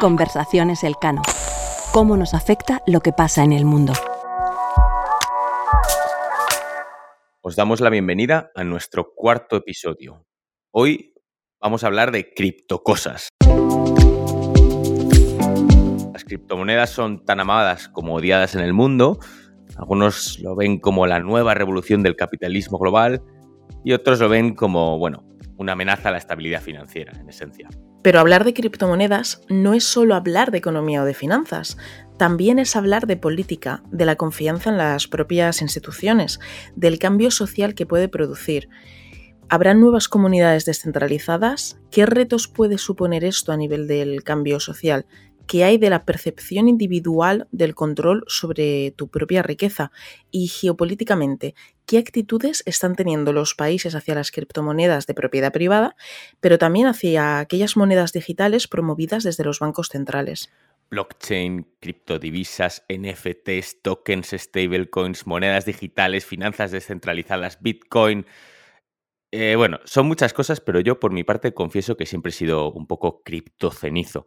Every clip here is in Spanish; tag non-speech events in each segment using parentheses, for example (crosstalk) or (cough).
Conversaciones Elcano. ¿Cómo nos afecta lo que pasa en el mundo? Os damos la bienvenida a nuestro cuarto episodio. Hoy vamos a hablar de criptocosas. Las criptomonedas son tan amadas como odiadas en el mundo. Algunos lo ven como la nueva revolución del capitalismo global y otros lo ven como, bueno, una amenaza a la estabilidad financiera, en esencia. Pero hablar de criptomonedas no es solo hablar de economía o de finanzas, también es hablar de política, de la confianza en las propias instituciones, del cambio social que puede producir. ¿Habrá nuevas comunidades descentralizadas? ¿Qué retos puede suponer esto a nivel del cambio social? ¿Qué hay de la percepción individual del control sobre tu propia riqueza? Y geopolíticamente, ¿qué actitudes están teniendo los países hacia las criptomonedas de propiedad privada, pero también hacia aquellas monedas digitales promovidas desde los bancos centrales? Blockchain, criptodivisas, NFTs, tokens, stablecoins, monedas digitales, finanzas descentralizadas, Bitcoin. Eh, bueno, son muchas cosas, pero yo por mi parte confieso que siempre he sido un poco criptocenizo.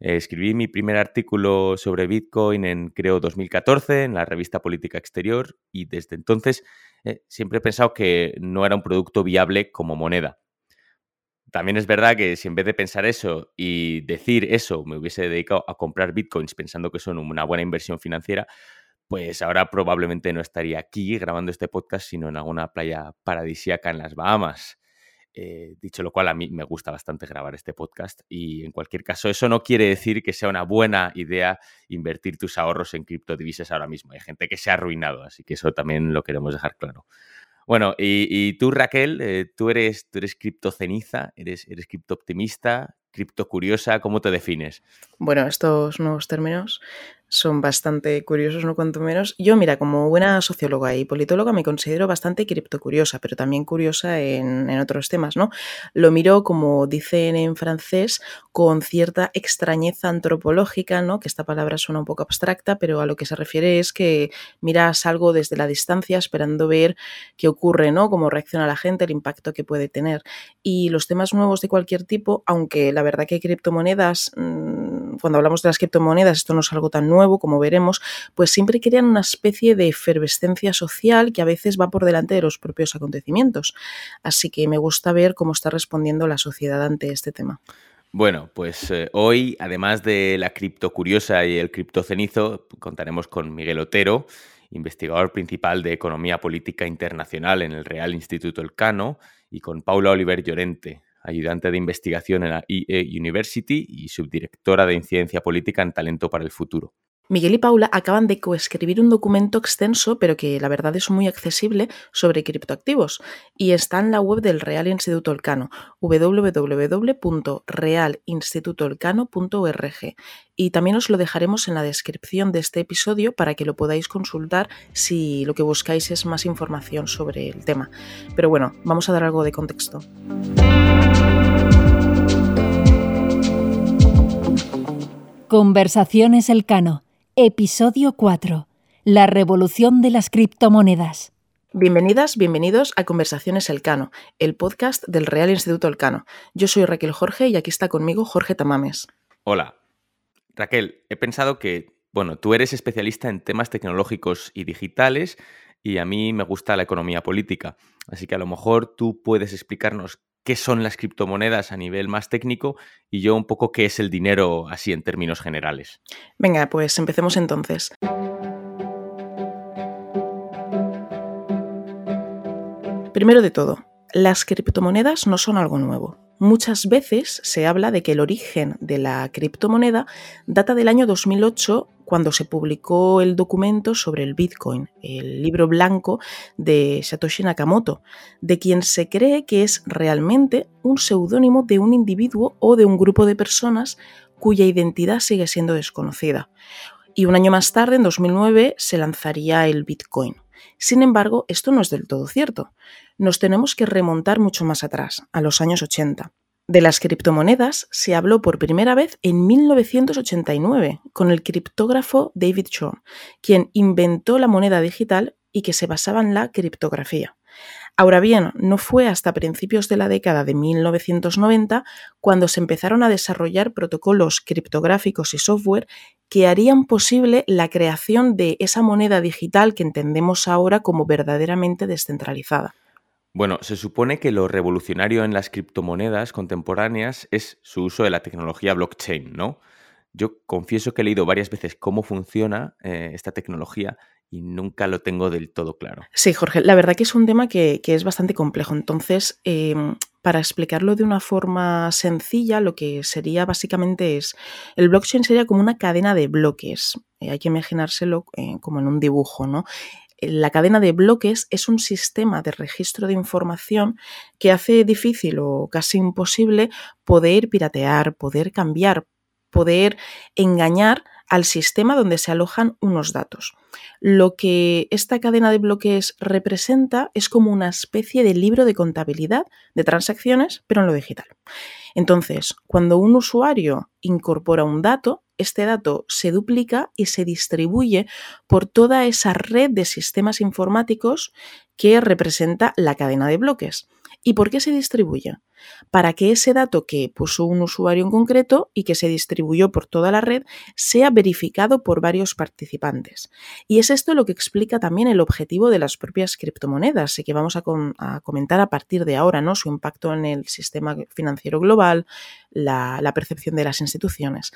Eh, escribí mi primer artículo sobre Bitcoin en, creo, 2014 en la revista Política Exterior y desde entonces eh, siempre he pensado que no era un producto viable como moneda. También es verdad que si en vez de pensar eso y decir eso me hubiese dedicado a comprar bitcoins pensando que son una buena inversión financiera, pues ahora probablemente no estaría aquí grabando este podcast, sino en alguna playa paradisíaca en las Bahamas. Eh, dicho lo cual, a mí me gusta bastante grabar este podcast y en cualquier caso, eso no quiere decir que sea una buena idea invertir tus ahorros en criptodivisas ahora mismo. Hay gente que se ha arruinado, así que eso también lo queremos dejar claro. Bueno, y, tú, Raquel, eh, tú eres, tú eres criptoceniza, eres, eres criptooptimista, criptocuriosa, ¿cómo te defines? Bueno, estos nuevos términos son bastante curiosos, no cuanto menos. Yo, mira, como buena socióloga y politóloga me considero bastante criptocuriosa, pero también curiosa en, otros temas, ¿no? Lo miro, como dicen en francés, con cierta extrañeza antropológica, ¿no? Que esta palabra suena un poco abstracta, pero a lo que se refiere es que miras algo desde la distancia esperando ver qué ocurre, ¿no? Cómo reacciona la gente, el impacto que puede tener. Y los temas nuevos de cualquier tipo, aunque la verdad que criptomonedas... Mmm, cuando hablamos de las criptomonedas, esto no es algo tan nuevo, como veremos, pues siempre crean una especie de efervescencia social que a veces va por delante de los propios acontecimientos. Así que me gusta ver cómo está respondiendo la sociedad ante este tema. Bueno, pues eh, hoy, además de la cripto curiosa y el criptocenizo, contaremos con Miguel Otero, investigador principal de Economía Política Internacional en el Real Instituto Elcano, y con Paula Oliver Llorente, ayudante de investigación en la IE University y subdirectora de incidencia política en Talento para el Futuro. Miguel y Paula acaban de coescribir un documento extenso, pero que la verdad es muy accesible, sobre criptoactivos, y está en la web del Real Instituto Elcano, www.realinstitutoelcano.org. Y también os lo dejaremos en la descripción de este episodio para que lo podáis consultar si lo que buscáis es más información sobre el tema. Pero bueno, vamos a dar algo de contexto. Conversaciones Elcano Episodio 4. La revolución de las criptomonedas. Bienvenidas, bienvenidos a Conversaciones Elcano, el podcast del Real Instituto Elcano. Yo soy Raquel Jorge y aquí está conmigo Jorge Tamames. Hola. Raquel, he pensado que, bueno, tú eres especialista en temas tecnológicos y digitales y a mí me gusta la economía política. Así que a lo mejor tú puedes explicarnos qué son las criptomonedas a nivel más técnico y yo un poco qué es el dinero así en términos generales. Venga, pues empecemos entonces. Primero de todo, las criptomonedas no son algo nuevo. Muchas veces se habla de que el origen de la criptomoneda data del año 2008 cuando se publicó el documento sobre el Bitcoin, el libro blanco de Satoshi Nakamoto, de quien se cree que es realmente un seudónimo de un individuo o de un grupo de personas cuya identidad sigue siendo desconocida. Y un año más tarde, en 2009, se lanzaría el Bitcoin. Sin embargo, esto no es del todo cierto. Nos tenemos que remontar mucho más atrás, a los años 80. De las criptomonedas se habló por primera vez en 1989 con el criptógrafo David Shaw, quien inventó la moneda digital y que se basaba en la criptografía. Ahora bien, no fue hasta principios de la década de 1990 cuando se empezaron a desarrollar protocolos criptográficos y software que harían posible la creación de esa moneda digital que entendemos ahora como verdaderamente descentralizada. Bueno, se supone que lo revolucionario en las criptomonedas contemporáneas es su uso de la tecnología blockchain, ¿no? Yo confieso que he leído varias veces cómo funciona eh, esta tecnología y nunca lo tengo del todo claro. Sí, Jorge, la verdad que es un tema que, es bastante complejo. Entonces, em, para explicarlo de una forma sencilla, lo que sería básicamente es, el blockchain sería como una cadena de bloques. Eh, hay que imaginárselo eh, como en un dibujo, ¿no? La cadena de bloques es un sistema de registro de información que hace difícil o casi imposible poder piratear, poder cambiar, poder engañar al sistema donde se alojan unos datos. Lo que esta cadena de bloques representa es como una especie de libro de contabilidad de transacciones, pero en lo digital. Entonces, cuando un usuario incorpora un dato, este dato se duplica y se distribuye por toda esa red de sistemas informáticos que representa la cadena de bloques. ¿Y por qué se distribuye? Para que ese dato que puso un usuario en concreto y que se distribuyó por toda la red sea verificado por varios participantes. Y es esto lo que explica también el objetivo de las propias criptomonedas y que vamos a, comentar a partir de ahora, ¿no? Su impacto en el sistema financiero global, la percepción de las instituciones.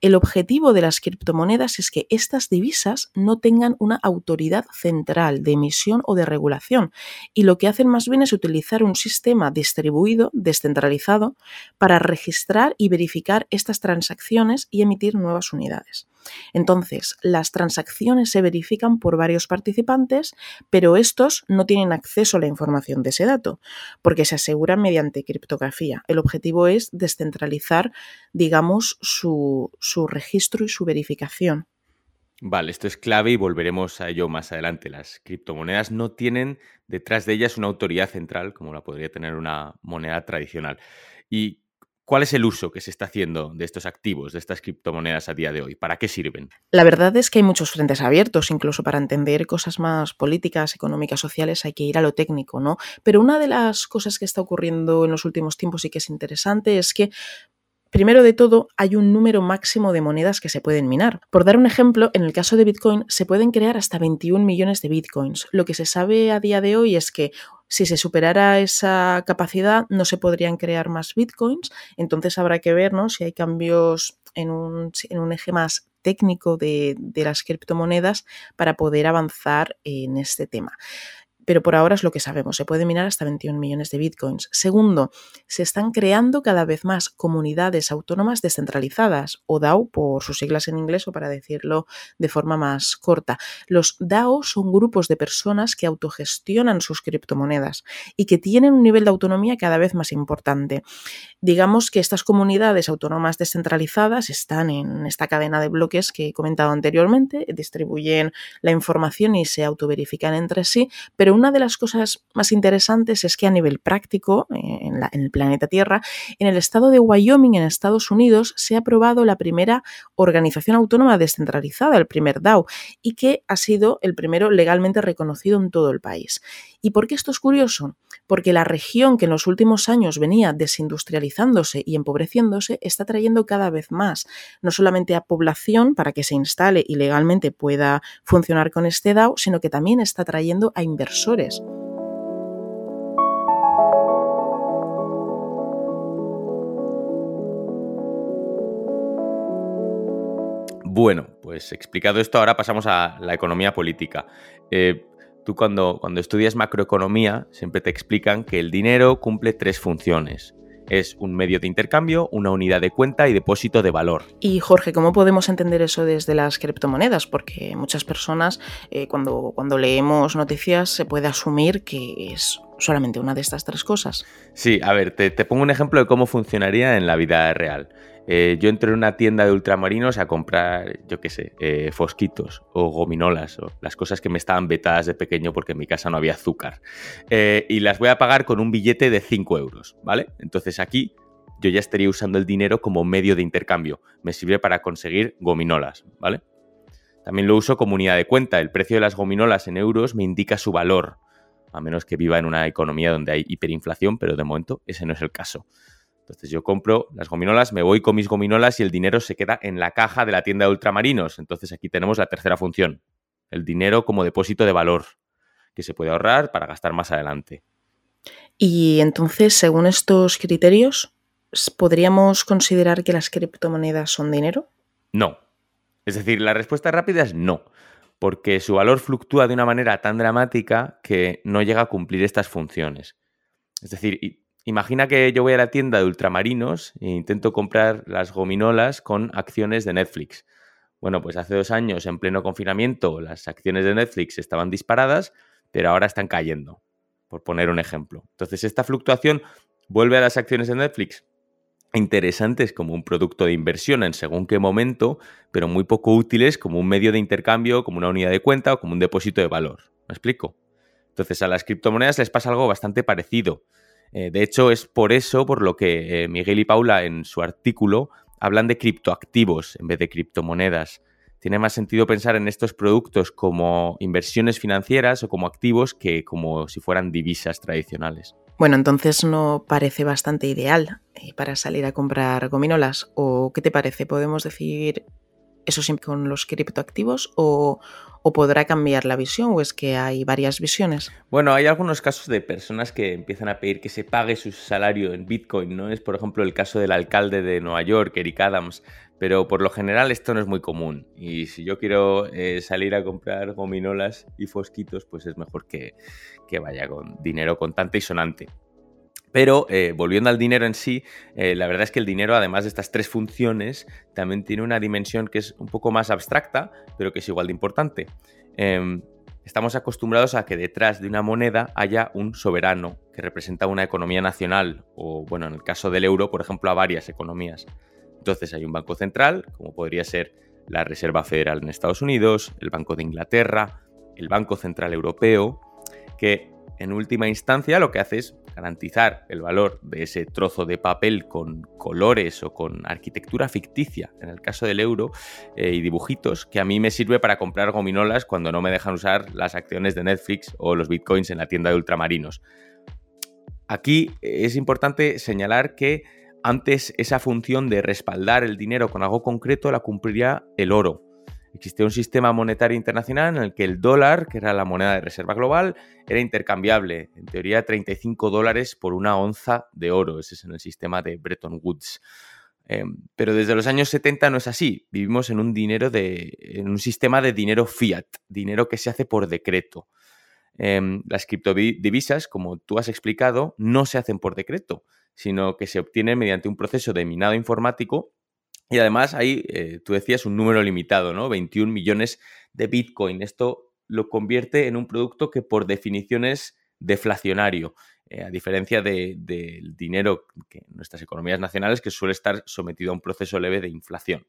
El objetivo de las criptomonedas es que estas divisas no tengan una autoridad central de emisión o de regulación y lo que hacen más bien es utilizar un sistema distribuido, descentralizado, para registrar y verificar estas transacciones y emitir nuevas unidades. Entonces, las transacciones se verifican por varios participantes, pero estos no tienen acceso a la información de ese dato, porque se aseguran mediante criptografía. El objetivo es descentralizar, digamos, su, registro y su verificación. Vale, esto es clave y volveremos a ello más adelante. Las criptomonedas no tienen detrás de ellas una autoridad central como la podría tener una moneda tradicional. ¿Y ¿Cuál es el uso que se está haciendo de estos activos, de estas criptomonedas a día de hoy? ¿Para qué sirven? La verdad es que hay muchos frentes abiertos, incluso para entender cosas más políticas, económicas, sociales, hay que ir a lo técnico, ¿no? Pero una de las cosas que está ocurriendo en los últimos tiempos y que es interesante es que Primero de todo, hay un número máximo de monedas que se pueden minar. Por dar un ejemplo, en el caso de Bitcoin se pueden crear hasta 21 millones de Bitcoins. Lo que se sabe a día de hoy es que si se superara esa capacidad no se podrían crear más Bitcoins, entonces habrá que ver si hay cambios en un, eje más técnico de, de las criptomonedas para poder avanzar en este tema pero por ahora es lo que sabemos, se puede minar hasta 21 millones de bitcoins. Segundo, se están creando cada vez más comunidades autónomas descentralizadas, o DAO por sus siglas en inglés o para decirlo de forma más corta. Los DAO son grupos de personas que autogestionan sus criptomonedas y que tienen un nivel de autonomía cada vez más importante. Digamos que estas comunidades autónomas descentralizadas están en esta cadena de bloques que he comentado anteriormente, distribuyen la información y se autoverifican entre sí, pero una de las cosas más interesantes es que a nivel práctico, eh, en, el planeta Tierra, en el estado de Wyoming, en Estados Unidos, se ha aprobado la primera organización autónoma descentralizada, el primer DAO, y que ha sido el primero legalmente reconocido en todo el país. ¿Y por qué esto es curioso? Porque la región que en los últimos años venía desindustrializándose y empobreciéndose está trayendo cada vez más, no solamente a población para que se instale y legalmente pueda funcionar con este DAO, sino que también está trayendo a inversores. Bueno, pues explicado esto, ahora pasamos a la economía política. Eh, Tú cuando, cuando estudias macroeconomía siempre te explican que el dinero cumple tres funciones. Es un medio de intercambio, una unidad de cuenta y depósito de valor. Y Jorge, ¿cómo podemos entender eso desde las criptomonedas? Porque muchas personas eh, cuando, cuando leemos noticias se puede asumir que es solamente una de estas tres cosas. Sí, a ver, te, te pongo un ejemplo de cómo funcionaría en la vida real. Eh, yo entré en una tienda de ultramarinos a comprar, yo qué sé, eh, fosquitos o gominolas o las cosas que me estaban vetadas de pequeño porque en mi casa no había azúcar. Eh, y las voy a pagar con un billete de 5 euros, ¿vale? Entonces aquí yo ya estaría usando el dinero como medio de intercambio. Me sirve para conseguir gominolas, ¿vale? También lo uso como unidad de cuenta. El precio de las gominolas en euros me indica su valor. a menos que viva en una economía donde hay hiperinflación, pero de momento ese no es el caso. Entonces yo compro las gominolas, me voy con mis gominolas y el dinero se queda en la caja de la tienda de ultramarinos. Entonces aquí tenemos la tercera función, el dinero como depósito de valor, que se puede ahorrar para gastar más adelante. Y entonces, según estos criterios, ¿podríamos considerar que las criptomonedas son dinero? No. Es decir, la respuesta rápida es no, porque su valor fluctúa de una manera tan dramática que no llega a cumplir estas funciones. Es decir, Imagina que yo voy a la tienda de ultramarinos e intento comprar las gominolas con acciones de Netflix. Bueno, pues hace dos años, en pleno confinamiento, las acciones de Netflix estaban disparadas, pero ahora están cayendo, por poner un ejemplo. Entonces, esta fluctuación vuelve a las acciones de Netflix interesantes como un producto de inversión en según qué momento, pero muy poco útiles como un medio de intercambio, como una unidad de cuenta o como un depósito de valor. ¿Me explico? Entonces, a las criptomonedas les pasa algo bastante parecido. Eh, de hecho, es por eso por lo que eh, Miguel y Paula en su artículo hablan de criptoactivos en vez de criptomonedas. Tiene más sentido pensar en estos productos como inversiones financieras o como activos que como si fueran divisas tradicionales. Bueno, entonces no parece bastante ideal eh, para salir a comprar gominolas. ¿O qué te parece? ¿Podemos decir eso siempre con los criptoactivos o, o podrá cambiar la visión o es que hay varias visiones? Bueno, hay algunos casos de personas que empiezan a pedir que se pague su salario en Bitcoin, ¿no? Es por ejemplo el caso del alcalde de Nueva York, Eric Adams, pero por lo general esto no es muy común y si yo quiero eh, salir a comprar gominolas y fosquitos, pues es mejor que, que vaya con dinero contante y sonante. Pero eh, volviendo al dinero en sí, eh, la verdad es que el dinero, además de estas tres funciones, también tiene una dimensión que es un poco más abstracta, pero que es igual de importante. Em, estamos acostumbrados a que detrás de una moneda haya un soberano que representa una economía nacional, o bueno, en el caso del euro, por ejemplo, a varias economías. Entonces hay un banco central, como podría ser la Reserva Federal en Estados Unidos, el Banco de Inglaterra, el Banco Central Europeo, que en última instancia lo que hace es garantizar el valor de ese trozo de papel con colores o con arquitectura ficticia, en el caso del euro, eh, y dibujitos, que a mí me sirve para comprar gominolas cuando no me dejan usar las acciones de Netflix o los bitcoins en la tienda de ultramarinos. Aquí es importante señalar que antes esa función de respaldar el dinero con algo concreto la cumpliría el oro, Existía un sistema monetario internacional en el que el dólar, que era la moneda de reserva global, era intercambiable. En teoría, 35 dólares por una onza de oro. Ese es en el sistema de Bretton Woods. Em, pero desde los años 70 no es así. Vivimos en un dinero de. en un sistema de dinero fiat, dinero que se hace por decreto. Em, las criptodivisas, como tú has explicado, no se hacen por decreto, sino que se obtienen mediante un proceso de minado informático y además hay, eh, tú decías, un número limitado, ¿no? 21 millones de Bitcoin. Esto lo convierte en un producto que por definición es deflacionario, eh, a diferencia del dinero que nuestras economías nacionales que suele estar sometido a un proceso leve de inflación.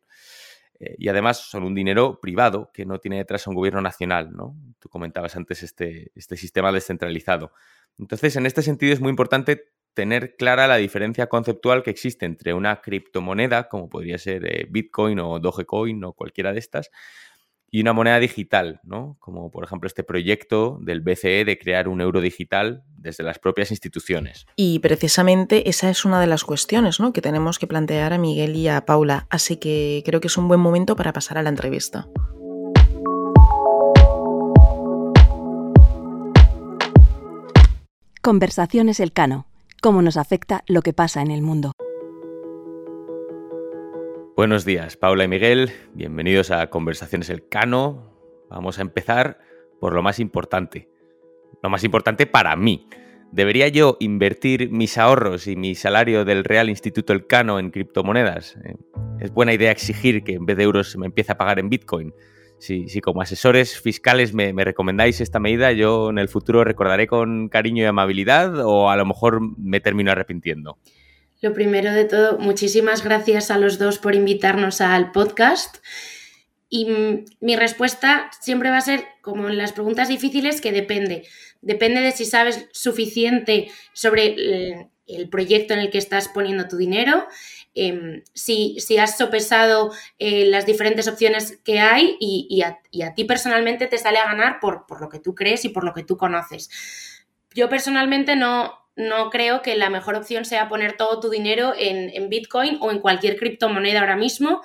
Eh, y además son un dinero privado que no tiene detrás a un gobierno nacional, ¿no? Tú comentabas antes este, este sistema descentralizado. Entonces, en este sentido es muy importante tener clara la diferencia conceptual que existe entre una criptomoneda, como podría ser eh, Bitcoin o Dogecoin o cualquiera de estas, y una moneda digital, ¿no? Como por ejemplo este proyecto del BCE de crear un euro digital desde las propias instituciones. Y precisamente esa es una de las cuestiones ¿no? que tenemos que plantear a Miguel y a Paula, así que creo que es un buen momento para pasar a la entrevista. Conversaciones Elcano cómo nos afecta lo que pasa en el mundo. Buenos días, Paula y Miguel. Bienvenidos a Conversaciones El Cano. Vamos a empezar por lo más importante. Lo más importante para mí. ¿Debería yo invertir mis ahorros y mi salario del Real Instituto Elcano en criptomonedas? Eh, ¿Es buena idea exigir que en vez de euros me empiece a pagar en Bitcoin? Si, como asesores fiscales me, recomendáis esta medida, yo en el futuro recordaré con cariño y amabilidad o a lo mejor me termino arrepintiendo. Lo primero de todo, muchísimas gracias a los dos por invitarnos al podcast. Y mi respuesta siempre va a ser, como en las preguntas difíciles, que depende. Depende de si sabes suficiente sobre el proyecto en el que estás poniendo tu dinero Em, si, has sopesado eh, las diferentes opciones que hay y, a, ti personalmente te sale a ganar por, lo que tú crees y por lo que tú conoces. yo personalmente no, no creo que la mejor opción sea poner todo tu dinero en, Bitcoin o en cualquier criptomoneda ahora mismo.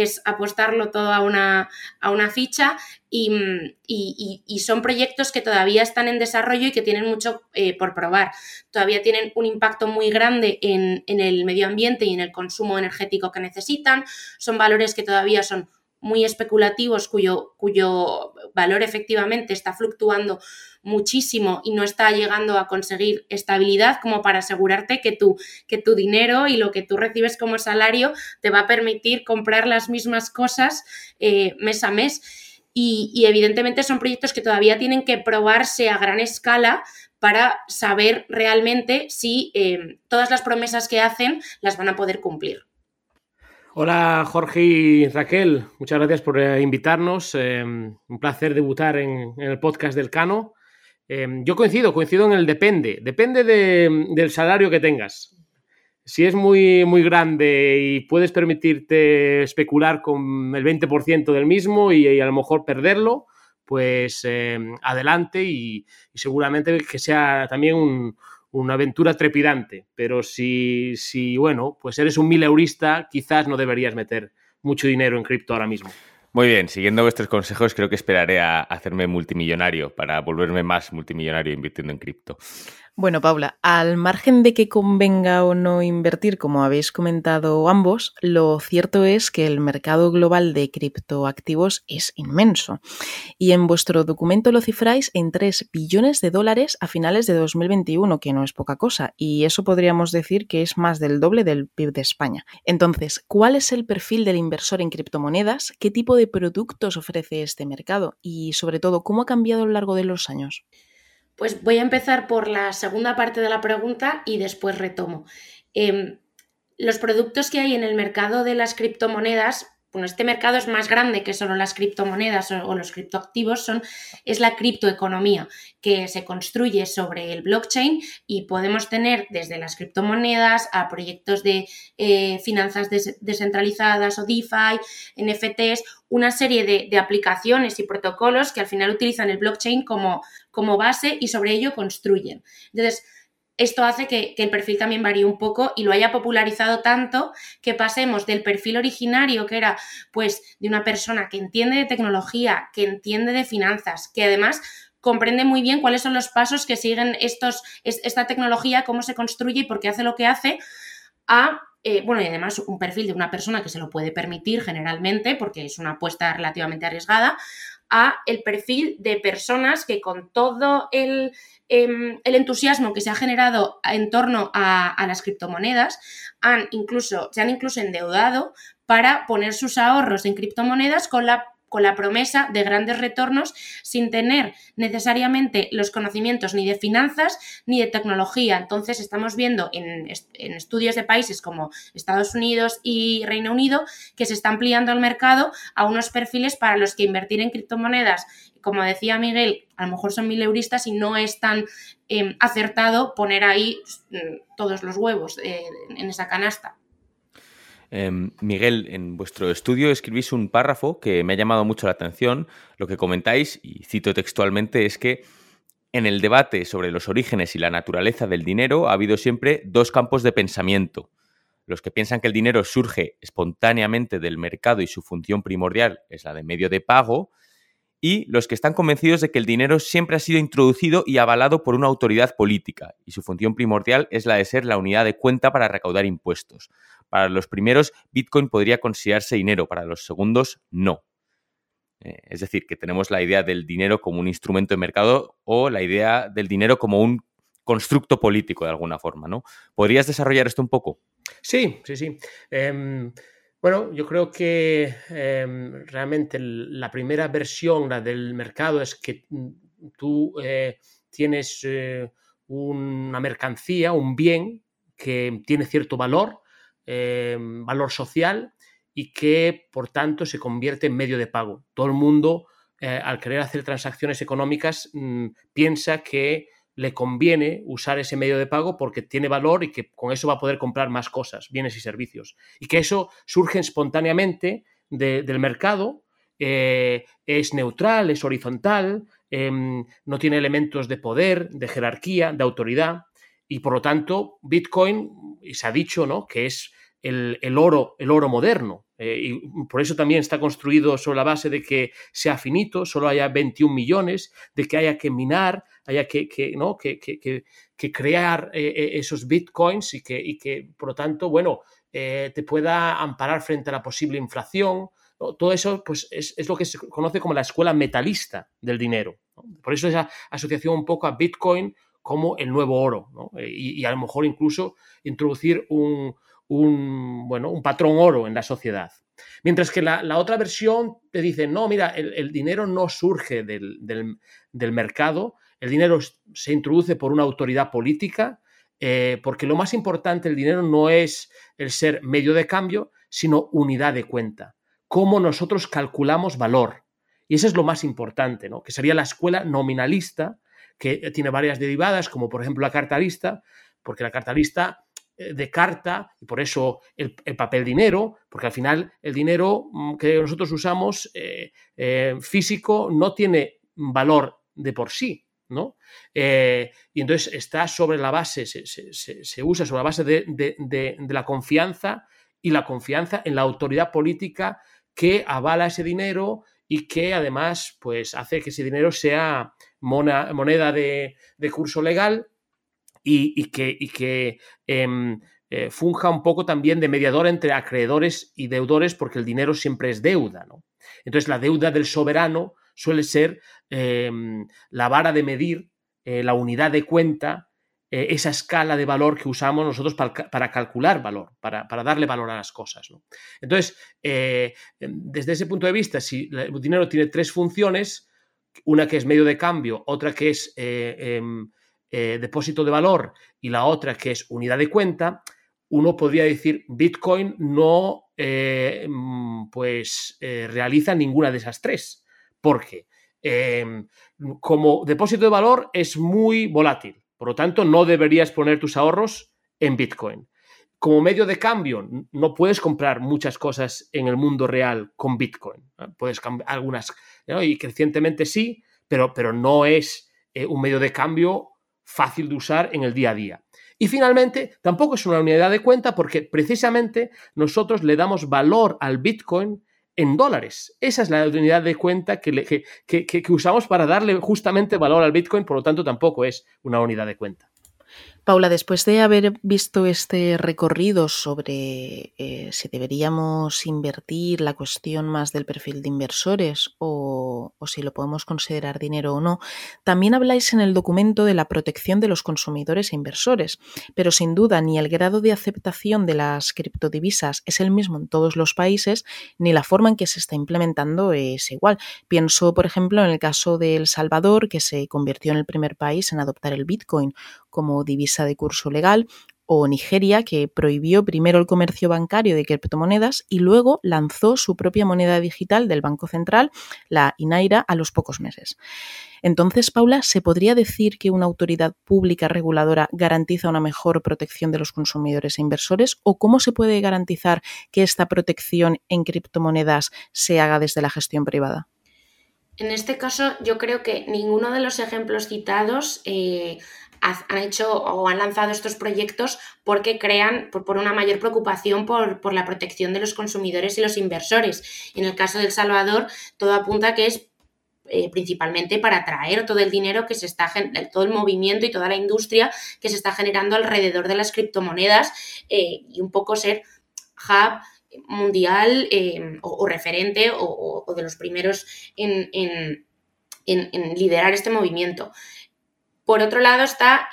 Es apostarlo todo a una, a una ficha y, son proyectos que todavía están en desarrollo y que tienen mucho eh, por probar. Todavía tienen un impacto muy grande en, en el medio ambiente y en el consumo energético que necesitan. Son valores que todavía son muy especulativos cuyo, cuyo valor efectivamente está fluctuando muchísimo y no está llegando a conseguir estabilidad como para asegurarte que tu, que tu dinero y lo que tú recibes como salario te va a permitir comprar las mismas cosas eh, mes a mes. Y, evidentemente son proyectos que todavía tienen que probarse a gran escala para saber realmente si eh, todas las promesas que hacen las van a poder cumplir. Hola Jorge y Raquel, muchas gracias por eh, invitarnos. un placer debutar en, el podcast del Cano. Em, yo coincido, coincido en el depende. Depende del salario que tengas. Si es muy, muy grande y puedes permitirte especular con el 20% del mismo y, a lo mejor perderlo, pues em, adelante y, seguramente que sea también una aventura trepidante. Pero si, si, bueno, pues eres un mileurista, quizás no deberías meter mucho dinero en cripto ahora mismo. Muy bien, siguiendo vuestros consejos, creo que esperaré a hacerme multimillonario para volverme más multimillonario invirtiendo en cripto. Bueno, Paula, al margen de que convenga o no invertir, como habéis comentado ambos, lo cierto es que el mercado global de criptoactivos es inmenso. Y en vuestro documento lo cifráis en 3 billones de dólares a finales de 2021, que no es poca cosa, y eso podríamos decir que es más del doble del PIB de España. Entonces, ¿cuál es el perfil del inversor en criptomonedas? ¿Qué tipo de productos ofrece este mercado? Y sobre todo, ¿cómo ha cambiado a lo largo de los años? Pues voy a empezar por la segunda parte de la pregunta y después retomo. Em, los productos que hay en el mercado de las criptomonedas bueno, este mercado es más grande que solo las criptomonedas o, los criptoactivos, son, es la criptoeconomía que se construye sobre el blockchain y podemos tener desde las criptomonedas a proyectos de eh, finanzas descentralizadas o DeFi, NFTs, una serie de, aplicaciones y protocolos que al final utilizan el blockchain como, como base y sobre ello construyen. Entonces, esto hace que, el perfil también varíe un poco y lo haya popularizado tanto que pasemos del perfil originario, que era pues de una persona que entiende de tecnología, que entiende de finanzas, que además comprende muy bien cuáles son los pasos que siguen estos, esta tecnología, cómo se construye y por qué hace lo que hace, a, eh, bueno, y además un perfil de una persona que se lo puede permitir generalmente, porque es una apuesta relativamente arriesgada, a el perfil de personas que con todo el, em, el entusiasmo que se ha generado en torno a, las criptomonedas han incluso, se han incluso endeudado para poner sus ahorros en criptomonedas con la con la promesa de grandes retornos sin tener necesariamente los conocimientos ni de finanzas ni de tecnología. Entonces estamos viendo en, estudios de países como Estados Unidos y Reino Unido que se está ampliando el mercado a unos perfiles para los que invertir en criptomonedas, como decía Miguel, a lo mejor son mil euristas y no es tan em, acertado poner ahí mm, todos los huevos eh, en esa canasta. Em, Miguel, en vuestro estudio escribís un párrafo que me ha llamado mucho la atención. Lo que comentáis, y cito textualmente, es que en el debate sobre los orígenes y la naturaleza del dinero ha habido siempre dos campos de pensamiento. Los que piensan que el dinero surge espontáneamente del mercado y su función primordial es la de medio de pago, y los que están convencidos de que el dinero siempre ha sido introducido y avalado por una autoridad política, y su función primordial es la de ser la unidad de cuenta para recaudar impuestos. Para los primeros, Bitcoin podría considerarse dinero, para los segundos, no. Eh, es decir, que tenemos la idea del dinero como un instrumento de mercado o la idea del dinero como un constructo político de alguna forma, ¿no? ¿Podrías desarrollar esto un poco? Sí, sí, sí. Em, bueno, yo creo que em, realmente la primera versión, la del mercado, es que mm, tú eh, tienes eh, una mercancía, un bien que tiene cierto valor, em, valor social y que por tanto se convierte en medio de pago. Todo el mundo, eh, al querer hacer transacciones económicas, mm, piensa que le conviene usar ese medio de pago porque tiene valor y que con eso va a poder comprar más cosas, bienes y servicios. Y que eso surge espontáneamente del mercado es neutral, es horizontal, em, no tiene elementos de poder, de jerarquía, de autoridad, y por lo tanto Bitcoin, se ha dicho, ¿no? que es el, oro, el oro moderno. Eh, y por eso también está construido sobre la base de que sea finito, solo haya 21 millones, de que haya que minar, haya que, ¿no? que, crear eh, eh, esos bitcoins y que, y que, por lo tanto, bueno, te pueda amparar frente a la posible inflación. Todo eso pues, es, lo que se conoce como la escuela metalista del dinero. Por eso esa asociación un poco a Bitcoin como el nuevo oro, y, a lo mejor incluso introducir un, un, bueno, un patrón oro en la sociedad. Mientras que la, otra versión te dice, no, mira, el, dinero no surge del, mercado, el dinero se introduce por una autoridad política, eh, porque lo más importante el dinero no es el ser medio de cambio, sino unidad de cuenta. Cómo nosotros calculamos valor. Y eso es lo más importante, ¿no? que sería la escuela nominalista, que tiene varias derivadas, como por ejemplo la cartalista, porque la cartalista de carta y por eso el, papel dinero, porque al final el dinero mm, que nosotros usamos eh, eh, físico no tiene valor de por sí. ¿no? y entonces está sobre la base, se, usa sobre la base de, la confianza y la confianza en la autoridad política que avala ese dinero y que además pues, hace que ese dinero sea moneda de, curso legal y, que, em, eh, funja un poco también de mediador entre acreedores y deudores, porque el dinero siempre es deuda. ¿no? Entonces, la deuda del soberano suele ser em, la vara de medir, eh, la unidad de cuenta, eh, esa escala de valor que usamos nosotros para, calcular valor, para, darle valor a las cosas. Entonces, em, desde ese punto de vista, si el dinero tiene tres funciones, una que es medio de cambio, otra que es eh, depósito de valor y la otra que es unidad de cuenta, uno podría decir Bitcoin no eh, mm, pues eh, realiza ninguna de esas tres. Porque em, como depósito de valor es muy volátil, por lo tanto no deberías poner tus ahorros en Bitcoin. Como medio de cambio, no puedes comprar muchas cosas en el mundo real con Bitcoin. Puedes cambiar algunas, y crecientemente sí, pero, pero no es un medio de cambio fácil de usar en el día a día. Y finalmente, tampoco es una unidad de cuenta porque precisamente nosotros le damos valor al Bitcoin en dólares. Esa es la unidad de cuenta que, que, usamos para darle justamente valor al Bitcoin, por lo tanto tampoco es una unidad de cuenta. Paula, después de haber visto este recorrido sobre eh, si deberíamos invertir la cuestión más del perfil de inversores o, si lo podemos considerar dinero o no, también habláis en el documento de la protección de los consumidores e inversores, pero sin duda ni el grado de aceptación de las criptodivisas es el mismo en todos los países, ni la forma en que se está implementando es igual. Pienso, por ejemplo, en el caso de El Salvador, que se convirtió en el primer país en adoptar el Bitcoin como divisa de curso legal, o Nigeria, que prohibió primero el comercio bancario de criptomonedas y luego lanzó su propia moneda digital del Banco Central, la Inaira, a los pocos meses. Entonces, Paula, ¿se podría decir que una autoridad pública reguladora garantiza una mejor protección de los consumidores e inversores? ¿O cómo se puede garantizar que esta protección en criptomonedas se haga desde la gestión privada? En este caso, yo creo que ninguno de los ejemplos citados eh, han hecho o han lanzado estos proyectos porque crean por, una mayor preocupación por, la protección de los consumidores y los inversores. En el caso de El Salvador, todo apunta que es eh, principalmente para atraer todo el dinero que se está, todo el movimiento y toda la industria que se está generando alrededor de las criptomonedas eh, y un poco ser hub mundial eh, o, referente o, de los primeros en, en liderar este movimiento. Por otro lado está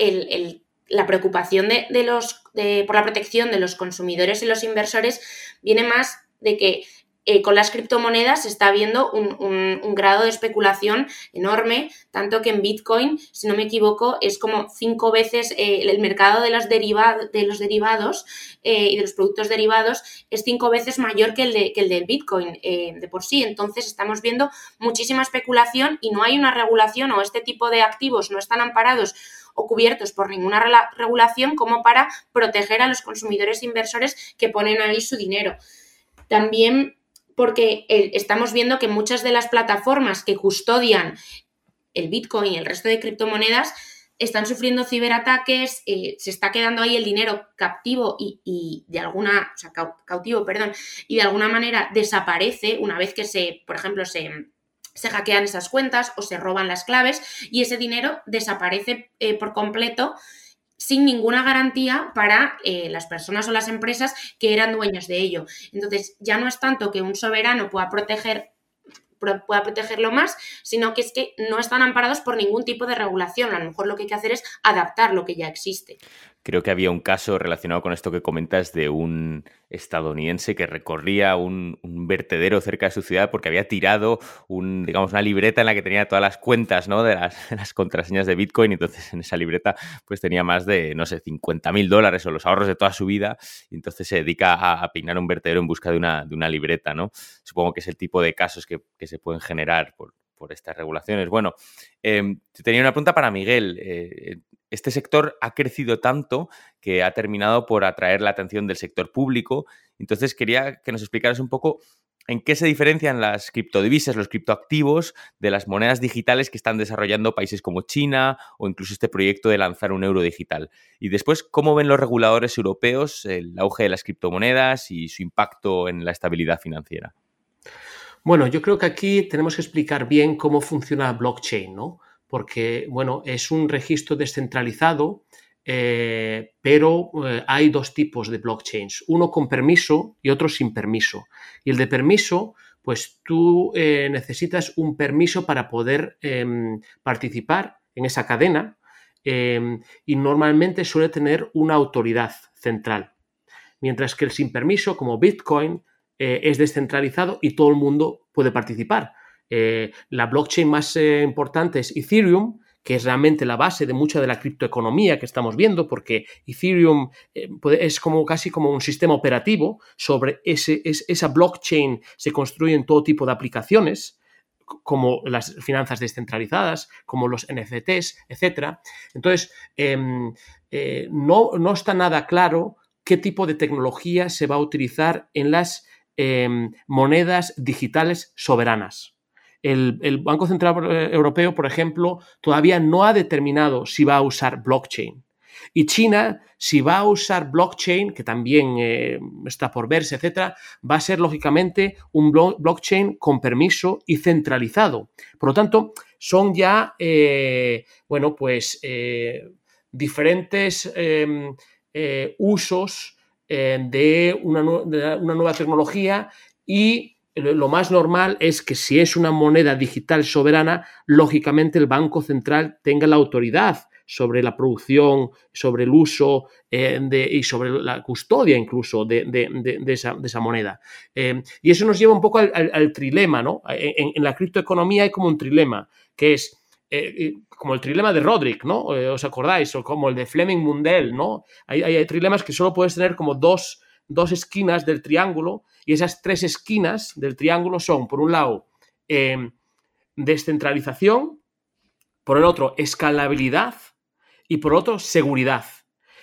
la preocupación de, los, por la protección de los consumidores y los inversores, viene más de que eh, con las criptomonedas se está viendo un, grado de especulación enorme, tanto que en Bitcoin, si no me equivoco, es como cinco veces eh, el mercado de los, de los derivados eh, y de los productos derivados es cinco veces mayor que el, de, que el del Bitcoin de por sí. Entonces estamos viendo muchísima especulación y no hay una regulación o este tipo de activos no están amparados o cubiertos por ninguna regulación como para proteger a los consumidores e inversores que ponen ahí su dinero. También porque estamos viendo que muchas de las plataformas que custodian el Bitcoin y el resto de criptomonedas están sufriendo ciberataques, eh, se está quedando ahí el dinero captivo y, de alguna, cautivo, perdón, y de alguna manera desaparece una vez que se, por ejemplo, se, se hackean esas cuentas o se roban las claves y ese dinero desaparece eh, por completo sin ninguna garantía para eh, las personas o las empresas que eran dueños de ello. Entonces, ya no es tanto que un soberano pueda proteger pueda protegerlo más, sino que es que no están amparados por ningún tipo de regulación. A lo mejor lo que hay que hacer es adaptar lo que ya existe. Creo que había un caso relacionado con esto que comentas de un estadounidense que recorría un, vertedero cerca de su ciudad porque había tirado un, digamos, una libreta en la que tenía todas las cuentas ¿no? de, las, (laughs) contraseñas de Bitcoin. Y entonces en esa libreta pues tenía más de, no sé, 50 mil dólares o los ahorros de toda su vida. Y entonces se dedica a, peinar un vertedero en busca de una, de una libreta. ¿no? Supongo que es el tipo de casos que, se pueden generar estas regulaciones. Bueno, em, tenía una pregunta para Miguel. Eh, este sector ha crecido tanto que ha terminado por atraer la atención del sector público. Entonces quería que nos explicaras un poco en qué se diferencian las criptodivisas, los criptoactivos, de las monedas digitales que están desarrollando países como China o incluso este proyecto de lanzar un euro digital. Y después, ¿cómo ven los reguladores europeos el auge de las criptomonedas y su impacto en la estabilidad financiera? Bueno, yo creo que aquí tenemos que explicar bien cómo funciona blockchain, ¿no? porque, bueno, es un registro descentralizado, eh, pero eh, hay dos tipos de blockchains, uno con permiso y otro sin permiso. Y el de permiso, pues tú eh, necesitas un permiso para poder em, participar en esa cadena em, y normalmente suele tener una autoridad central. Mientras que el sin permiso, como Bitcoin, es descentralizado y todo el mundo puede participar. Eh, la blockchain más eh, importante es Ethereum, que es realmente la base de mucha de la criptoeconomía que estamos viendo, porque Ethereum eh, es como casi como un sistema operativo. Sobre ese, esa blockchain se construyen todo tipo de aplicaciones como las finanzas descentralizadas, como los NFTs, etc. Entonces, em, no, no, está nada claro qué tipo de tecnología se va a utilizar en las em, monedas digitales soberanas. El, Banco Central Europeo, por ejemplo, todavía no ha determinado si va a usar blockchain. Y China, si va a usar blockchain, que también eh, está por verse, etcétera, va a ser lógicamente un blockchain con permiso y centralizado. Por lo tanto, son ya, eh, bueno, pues eh, diferentes em, usos de una, de una nueva tecnología y lo más normal es que si es una moneda digital soberana, lógicamente el Banco Central tenga la autoridad sobre la producción, sobre el uso eh, y sobre la custodia incluso de, esa, moneda. Eh, y eso nos lleva un poco al, trilema, ¿no? En, la criptoeconomía hay como un trilema, que es eh, como el trilema de Roderick, ¿no? ¿Os acordáis? O como el de Fleming Mundell, ¿no? Hay, hay, trilemas que solo puedes tener como dos, dos esquinas del triángulo y esas tres esquinas del triángulo son, por un lado, em, descentralización, por el otro, escalabilidad y por otro, seguridad.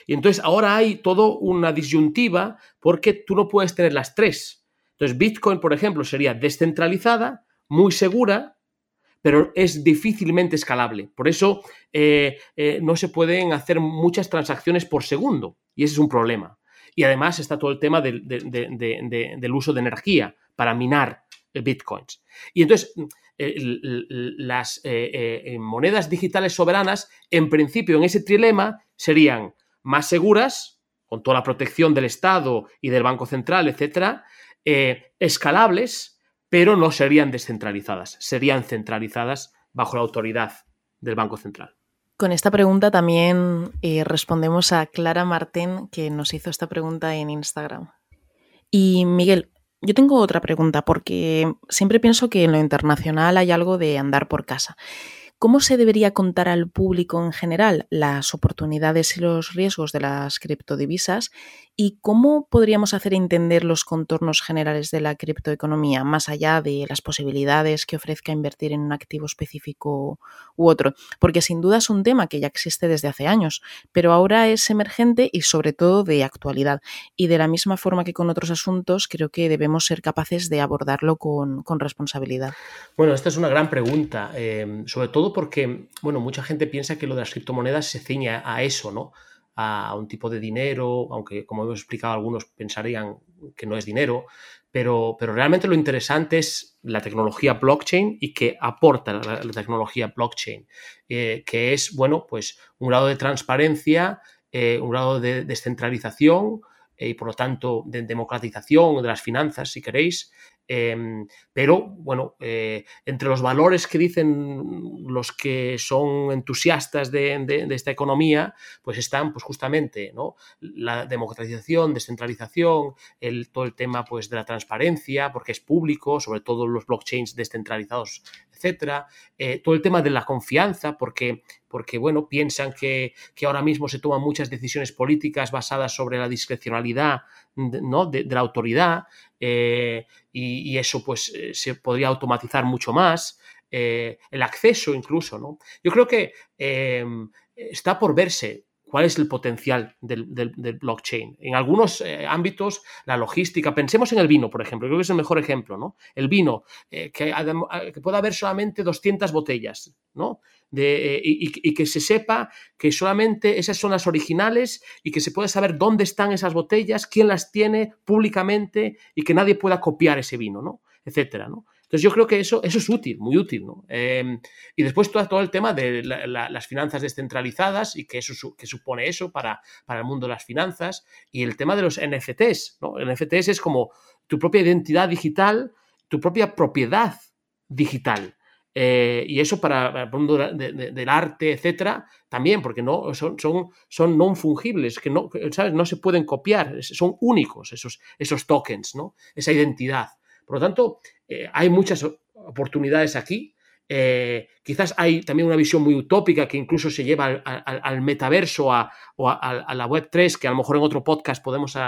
Y entonces ahora hay todo una disyuntiva porque tú no puedes tener las tres. Entonces Bitcoin, por ejemplo, sería descentralizada, muy segura, pero es difícilmente escalable. Por eso eh, eh, no se pueden hacer muchas transacciones por segundo y ese es un problema. Y además está todo el tema del, uso de energía para minar eh, bitcoins. Y entonces, eh, las monedas digitales soberanas, en principio, en ese trilema, serían más seguras, con toda la protección del Estado y del Banco Central, etcétera, escalables, pero no serían descentralizadas, serían centralizadas bajo la autoridad del Banco Central. Con esta pregunta también eh, respondemos a Clara Martín, que nos hizo esta pregunta en Instagram. Y Miguel, yo tengo otra pregunta, porque siempre pienso que en lo internacional hay algo de andar por casa. ¿Cómo se debería contar al público en general las oportunidades y los riesgos de las criptodivisas ¿Y cómo podríamos hacer entender los contornos generales de la criptoeconomía, más allá de las posibilidades que ofrezca invertir en un activo específico u otro? Porque sin duda es un tema que ya existe desde hace años, pero ahora es emergente y sobre todo de actualidad. Y de la misma forma que con otros asuntos, creo que debemos ser capaces de abordarlo con, responsabilidad. Bueno, esta es una gran pregunta, eh, sobre todo porque, bueno, mucha gente piensa que lo de las criptomonedas se ciña a eso, ¿no? A, un tipo de dinero, aunque como hemos explicado algunos pensarían que no es dinero, pero, pero realmente lo interesante es la tecnología blockchain y que aporta la, tecnología blockchain, eh, que es, bueno, pues un grado de transparencia, eh, un grado de descentralización eh, y por lo tanto de democratización de las finanzas, si queréis, Em, pero, bueno, eh, entre los valores que dicen los que son entusiastas de, esta economía, pues están pues justamente ¿no? la democratización, descentralización, el, todo el tema pues, de la transparencia, porque es público, sobre todo los blockchains descentralizados, etcétera, eh, todo el tema de la confianza, porque, porque bueno, piensan que, ahora mismo se toman muchas decisiones políticas basadas sobre la discrecionalidad ¿no? de, la autoridad, eh, y, eso pues eh, se podría automatizar mucho más, eh, el acceso incluso, ¿no? Yo creo que em, está por verse cuál es el potencial del, blockchain. En algunos ámbitos, la logística, pensemos en el vino, por ejemplo, creo que es el mejor ejemplo, ¿no? El vino, que, que, pueda haber solamente 200 botellas, ¿no? De, y, que se sepa que solamente esas son las originales y que se pueda saber dónde están esas botellas, quién las tiene públicamente y que nadie pueda copiar ese vino, ¿no? Etcétera, ¿no? Entonces yo creo que eso, eso es útil, muy útil, ¿no? Em, y después todo, todo, el tema de las finanzas descentralizadas y que eso que supone eso para, para el mundo de las finanzas y el tema de los NFTs, ¿no? NFTs es como tu propia identidad digital, tu propia propiedad digital. Eh, y eso para, el mundo del arte, etcétera, también, porque no, son, son, son non fungibles, que no, ¿sabes? no se pueden copiar, son únicos esos, esos tokens, ¿no? esa identidad. Por lo tanto, eh, hay muchas oportunidades aquí. Eh, quizás hay también una visión muy utópica que incluso se lleva al, metaverso o a, la Web 3, que a lo mejor en otro podcast podemos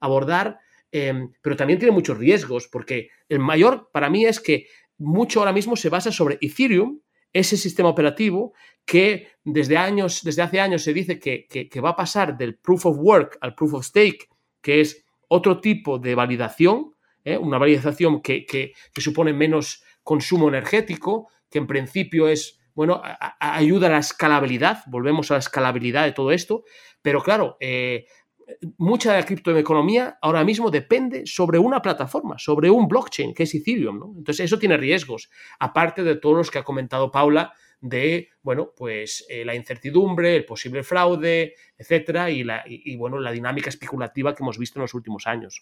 abordar, pero también tiene muchos riesgos, porque el mayor para mí es que mucho ahora mismo se basa sobre Ethereum, ese sistema operativo que desde, años, desde hace años se dice que, va a pasar del proof of work al proof of stake, que es otro tipo de validación, ¿eh? una validación que, supone menos consumo energético, que en principio es, bueno, ayuda a la escalabilidad, volvemos a la escalabilidad de todo esto, pero claro, eh, mucha de la criptoeconomía ahora mismo depende sobre una plataforma, sobre un blockchain, que es Ethereum, ¿no? Entonces, eso tiene riesgos, aparte de todos los que ha comentado Paula, de, bueno, pues eh, la incertidumbre, el posible fraude, etcétera, y, la, bueno, la dinámica especulativa que hemos visto en los últimos años.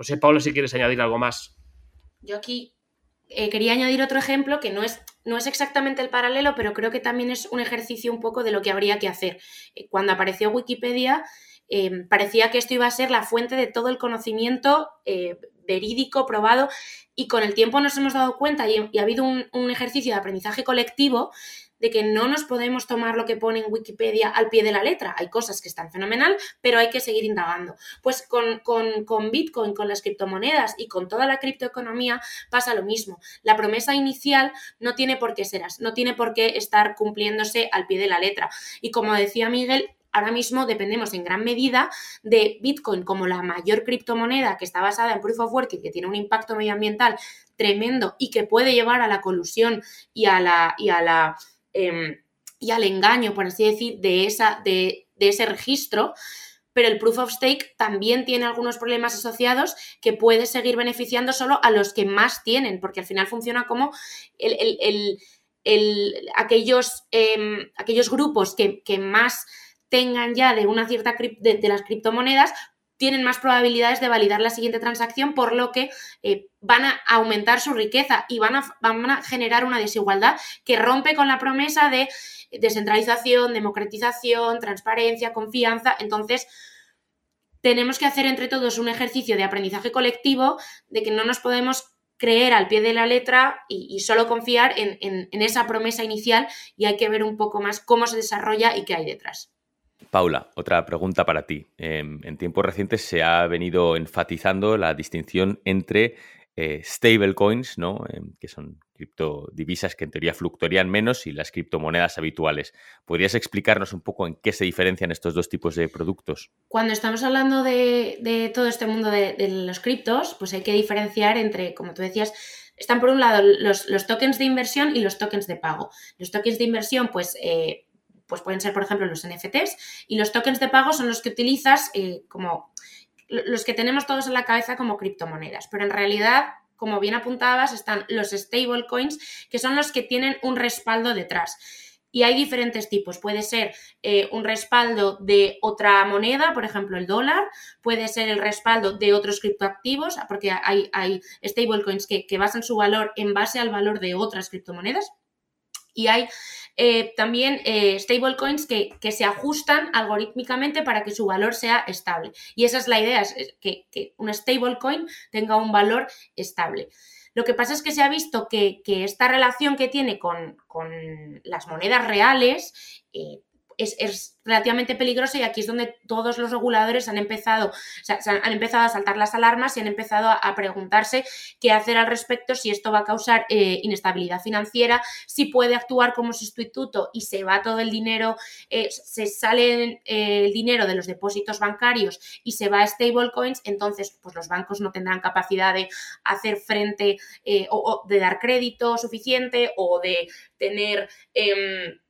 No sé, Paula, si quieres añadir algo más. Yo aquí eh, quería añadir otro ejemplo que no es, no es exactamente el paralelo, pero creo que también es un ejercicio un poco de lo que habría que hacer. Eh, cuando apareció Wikipedia, Em, parecía que esto iba a ser la fuente de todo el conocimiento eh, verídico, probado, y con el tiempo nos hemos dado cuenta y, ha habido un, ejercicio de aprendizaje colectivo de que no nos podemos tomar lo que pone en Wikipedia al pie de la letra. Hay cosas que están fenomenal, pero hay que seguir indagando. Pues con, con, Bitcoin, con las criptomonedas y con toda la criptoeconomía pasa lo mismo. La promesa inicial no tiene por qué ser, no tiene por qué estar cumpliéndose al pie de la letra. Y como decía Miguel, ahora mismo dependemos en gran medida de Bitcoin como la mayor criptomoneda que está basada en proof of work y que tiene un impacto medioambiental tremendo y que puede llevar a la colusión y a la y a la em, y al engaño, por así decir, de, esa, de, ese registro pero el proof of stake también tiene algunos problemas asociados que puede seguir beneficiando solo a los que más tienen, porque al final funciona como el, aquellos, em, aquellos grupos que, que más tengan ya de una cierta de, las criptomonedas, tienen más probabilidades de validar la siguiente transacción, por lo que eh, van a aumentar su riqueza y van a, van a generar una desigualdad que rompe con la promesa de descentralización, democratización, transparencia, confianza. Entonces, tenemos que hacer entre todos un ejercicio de aprendizaje colectivo de que no nos podemos creer al pie de la letra y, solo confiar en esa promesa inicial y hay que ver un poco más cómo se desarrolla y qué hay detrás. Paula, otra pregunta para ti. Em, en tiempos recientes se ha venido enfatizando la distinción entre eh, stablecoins, ¿no? Em, que son criptodivisas que en teoría fluctuarían menos y las criptomonedas habituales. ¿Podrías explicarnos un poco en qué se diferencian estos dos tipos de productos? Cuando estamos hablando de, todo este mundo de, los criptos, pues hay que diferenciar entre, como tú decías, están por un lado los, tokens de inversión y los tokens de pago. Los tokens de inversión, pues, eh, pues pueden ser, por ejemplo, los NFTs y los tokens de pago son los que utilizas eh, como los que tenemos todos en la cabeza como criptomonedas, pero en realidad como bien apuntabas, están los stablecoins, que son los que tienen un respaldo detrás. Y hay diferentes tipos. Puede ser eh, un respaldo de otra moneda, por ejemplo el dólar, puede ser el respaldo de otros criptoactivos, porque hay, hay stablecoins que, que basan su valor en base al valor de otras criptomonedas. Y hay eh, también eh, stablecoins que, que, se ajustan algorítmicamente para que su valor sea estable. Y esa es la idea, es que, que un stablecoin tenga un valor estable. Lo que pasa es que se ha visto que, esta relación que tiene con, las monedas reales eh, es, relativamente peligroso y aquí es donde todos los reguladores han empezado, han empezado a saltar las alarmas y han empezado a, preguntarse qué hacer al respecto, si esto va a causar eh, inestabilidad financiera, si puede actuar como sustituto y se va todo el dinero, eh, se sale eh, el dinero de los depósitos bancarios y se va a stablecoins, entonces pues los bancos no tendrán capacidad de hacer frente o, de dar crédito suficiente o de tener em,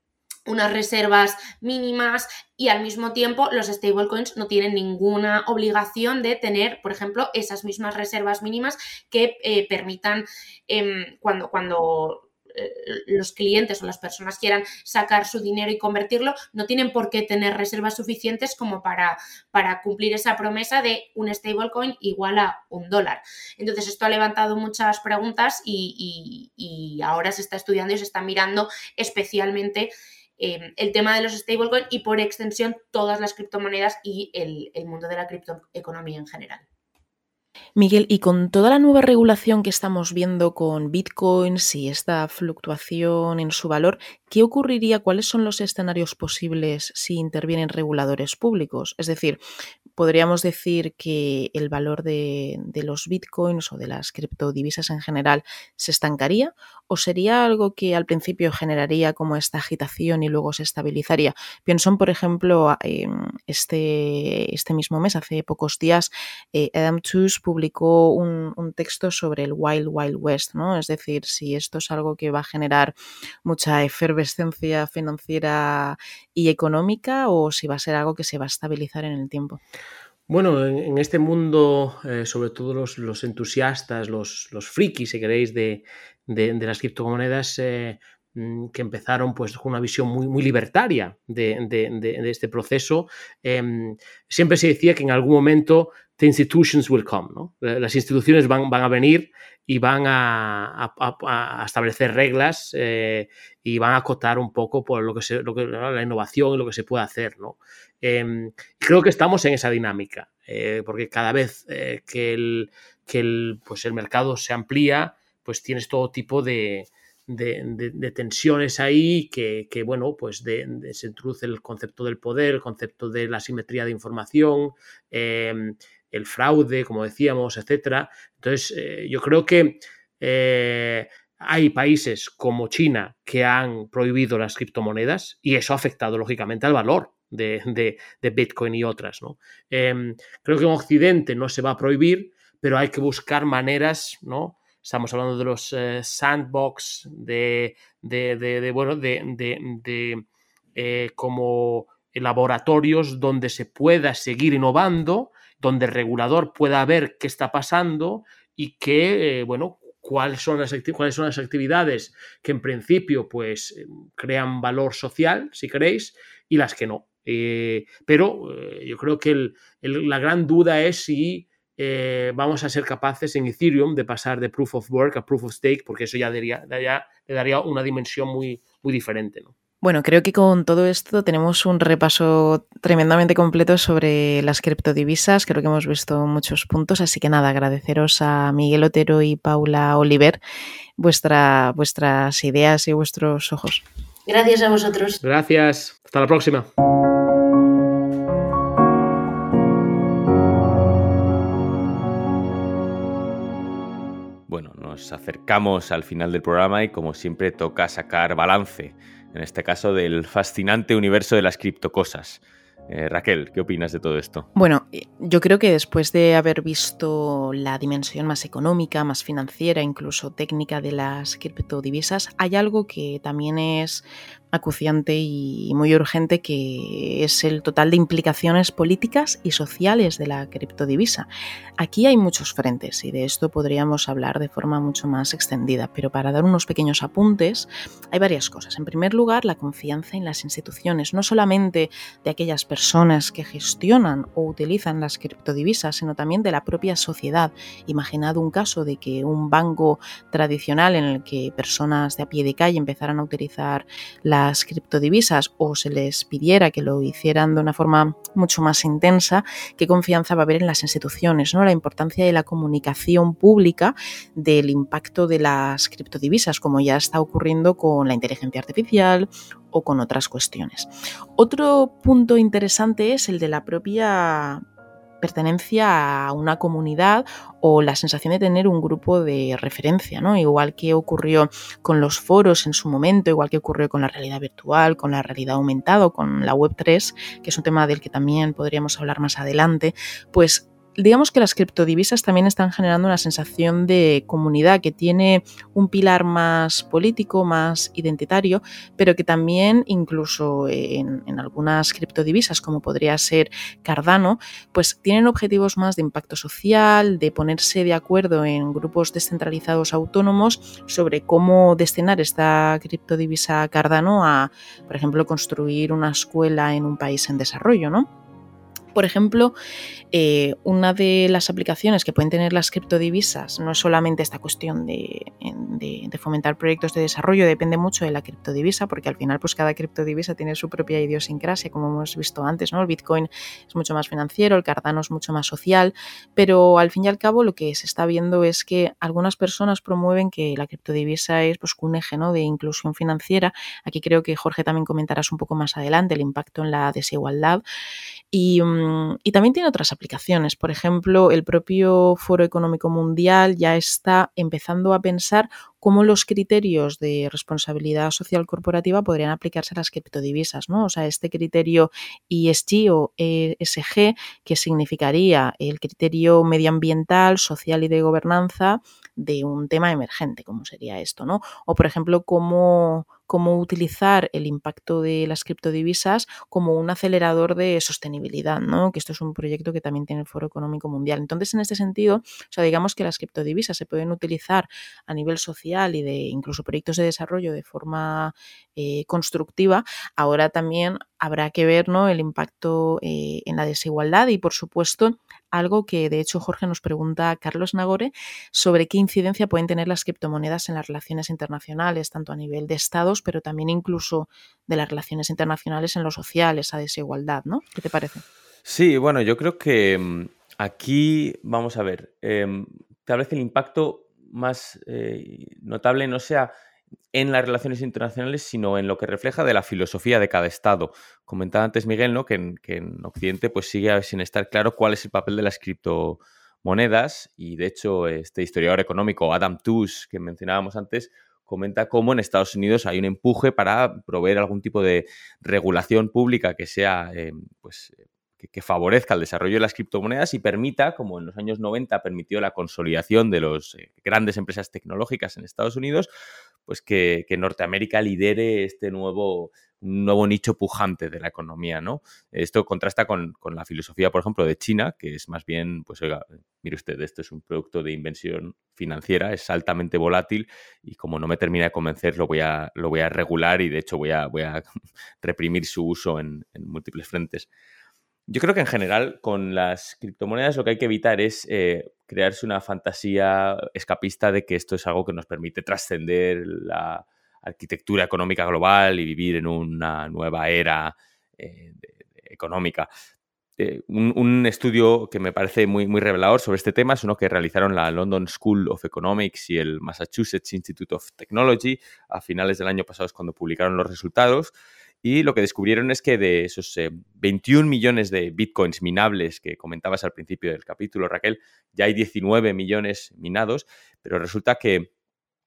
unas reservas mínimas y al mismo tiempo los stablecoins no tienen ninguna obligación de tener, por ejemplo, esas mismas reservas mínimas que eh, permitan em, cuando, cuando eh, los clientes o las personas quieran sacar su dinero y convertirlo, no tienen por qué tener reservas suficientes como para, para cumplir esa promesa de un stablecoin igual a un dólar. Entonces, esto ha levantado muchas preguntas y, y ahora se está estudiando y se está mirando especialmente Em, el tema de los stablecoins y por extensión todas las criptomonedas y el, mundo de la criptoeconomía en general. Miguel, y con toda la nueva regulación que estamos viendo con bitcoins y esta fluctuación en su valor, ¿qué ocurriría? ¿Cuáles son los escenarios posibles si intervienen reguladores públicos? Es decir, podríamos decir que el valor de, los bitcoins o de las criptodivisas en general se estancaría o sería algo que al principio generaría como esta agitación y luego se estabilizaría. Pienso, por ejemplo, este, este mismo mes, hace pocos días, eh, Adam Tooze publicó un, un, texto sobre el Wild Wild West, ¿no? Es decir, si esto es algo que va a generar mucha efervescencia financiera y económica o si va a ser algo que se va a estabilizar en el tiempo. Bueno, en, este mundo, eh, sobre todo los, entusiastas, los, los, frikis, si queréis, de, las criptomonedas, eh, mm, que empezaron pues con una visión muy, muy libertaria de, este proceso, em, siempre se decía que en algún momento the institutions will come, ¿no? Las instituciones van, a venir y van a, establecer reglas eh, y van a acotar un poco por lo que, se, lo que la innovación y lo que se puede hacer, ¿no? Em, creo que estamos en esa dinámica, eh, porque cada vez eh, que, el, pues el mercado se amplía, pues tienes todo tipo de, de, tensiones ahí que, bueno, pues se introduce el concepto del poder, el concepto de la simetría de información, em, el fraude, como decíamos, etcétera. Entonces, eh, yo creo que hay países como China que han prohibido las criptomonedas y eso ha afectado lógicamente al valor de, Bitcoin y otras. ¿no? Em, creo que en Occidente no se va a prohibir, pero hay que buscar maneras, ¿no? Estamos hablando de los eh, sandbox, de, de, bueno, de, eh, como laboratorios donde se pueda seguir innovando, donde el regulador pueda ver qué está pasando y que, eh, bueno, cuáles son, las cuáles son las actividades que en principio pues crean valor social, si queréis, y las que no. Eh, pero eh, yo creo que la gran duda es si eh, vamos a ser capaces en Ethereum de pasar de proof of work a proof of stake, porque eso ya, daría, le daría una dimensión muy, muy diferente. Bueno, creo que con todo esto tenemos un repaso tremendamente completo sobre las criptodivisas. Creo que hemos visto muchos puntos, así que nada, agradeceros a Miguel Otero y Paula Oliver vuestra, vuestras ideas y vuestros ojos. Gracias a vosotros. Gracias. Hasta la próxima. Bueno, nos acercamos al final del programa y como siempre toca sacar balance en este caso del fascinante universo de las criptocosas. Eh, Raquel, ¿qué opinas de todo esto? Bueno, eh, yo creo que después de haber visto la dimensión más económica, más financiera, incluso técnica de las criptodivisas, hay algo que también es acuciante y muy urgente que es el total de implicaciones políticas y sociales de la criptodivisa. Aquí hay muchos frentes y de esto podríamos hablar de forma mucho más extendida, pero para dar unos pequeños apuntes hay varias cosas. En primer lugar, la confianza en las instituciones, no solamente de aquellas personas que gestionan o utilizan las criptodivisas, sino también de la propia sociedad. Imaginad un caso de que un banco tradicional en el que personas de a pie de calle empezaran a utilizar la las criptodivisas o se les pidiera que lo hicieran de una forma mucho más intensa, qué confianza va a haber en las instituciones, ¿no? La importancia de la comunicación pública del impacto de las criptodivisas, como ya está ocurriendo con la inteligencia artificial o con otras cuestiones. Otro punto interesante es el de la propia pertenencia a una comunidad o la sensación de tener un grupo de referencia, ¿no? Igual que ocurrió con los foros en su momento, igual que ocurrió con la realidad virtual, con la realidad aumentada, con la Web 3, que es un tema del que también podríamos hablar más adelante, pues digamos que las criptodivisas también están generando una sensación de comunidad que tiene un pilar más político, más identitario, pero que también incluso en, algunas criptodivisas, como podría ser Cardano, pues tienen objetivos más de impacto social, de ponerse de acuerdo en grupos descentralizados autónomos sobre cómo destinar esta criptodivisa Cardano a, por ejemplo, construir una escuela en un país en desarrollo, ¿no? Por ejemplo, eh, una de las aplicaciones que pueden tener las criptodivisas no es solamente esta cuestión de, fomentar proyectos de desarrollo, depende mucho de la criptodivisa, porque al final pues cada criptodivisa tiene su propia idiosincrasia, como hemos visto antes, ¿no? El Bitcoin es mucho más financiero, el Cardano es mucho más social, pero al fin y al cabo lo que se está viendo es que algunas personas promueven que la criptodivisa es pues, un eje de inclusión financiera. Aquí creo que Jorge también comentarás un poco más adelante el impacto en la desigualdad. Y, mm, y, también tiene otras aplicaciones. Por ejemplo, el propio Foro Económico Mundial ya está empezando a pensar cómo los criterios de responsabilidad social corporativa podrían aplicarse a las criptodivisas, ¿no? O sea, este criterio ESG o ESG, que significaría el criterio medioambiental, social y de gobernanza de un tema emergente, como sería esto, ¿no? O, por ejemplo, cómo cómo utilizar el impacto de las criptodivisas como un acelerador de sostenibilidad, ¿no? que esto es un proyecto que también tiene el Foro Económico Mundial. Entonces, en este sentido, o sea, digamos que las criptodivisas se pueden utilizar a nivel social y de incluso proyectos de desarrollo de forma eh, constructiva. Ahora también habrá que ver ¿no? el impacto eh, en la desigualdad y, por supuesto, algo que de hecho Jorge nos pregunta a Carlos Nagore sobre qué incidencia pueden tener las criptomonedas en las relaciones internacionales, tanto a nivel de estados, pero también incluso de las relaciones internacionales en lo social, esa desigualdad, ¿no? ¿Qué te parece? Sí, bueno, yo creo que mm, aquí, vamos a ver, em, tal vez el impacto más eh, notable no sea en las relaciones internacionales, sino en lo que refleja de la filosofía de cada Estado. Comentaba antes Miguel, ¿no? Que en, Occidente pues sigue sin estar claro cuál es el papel de las criptomonedas y de hecho este historiador económico Adam Tooze que mencionábamos antes comenta cómo en Estados Unidos hay un empuje para proveer algún tipo de regulación pública que sea eh, pues, que, favorezca el desarrollo de las criptomonedas y permita, como en los años 90 permitió la consolidación de las eh, grandes empresas tecnológicas en Estados Unidos, pues que, Norteamérica lidere este nuevo, nuevo nicho pujante de la economía, ¿no? Esto contrasta con, la filosofía, por ejemplo, de China, que es más bien, pues oiga, mire usted, esto es un producto de inversión financiera, es altamente volátil y como no me termina de convencer, lo voy a, lo voy a regular y de hecho voy a, voy a (laughs) reprimir su uso en múltiples frentes. Yo creo que en general con las criptomonedas lo que hay que evitar es eh, crearse una fantasía escapista de que esto es algo que nos permite trascender la arquitectura económica global y vivir en una nueva era eh, económica. Eh, un, estudio que me parece muy, muy revelador sobre este tema es uno que realizaron la London School of Economics y el Massachusetts Institute of Technology a finales del año pasado es cuando publicaron los resultados y lo que descubrieron es que de esos 21 millones de bitcoins minables que comentabas al principio del capítulo, Raquel, ya hay 19 millones minados, pero resulta que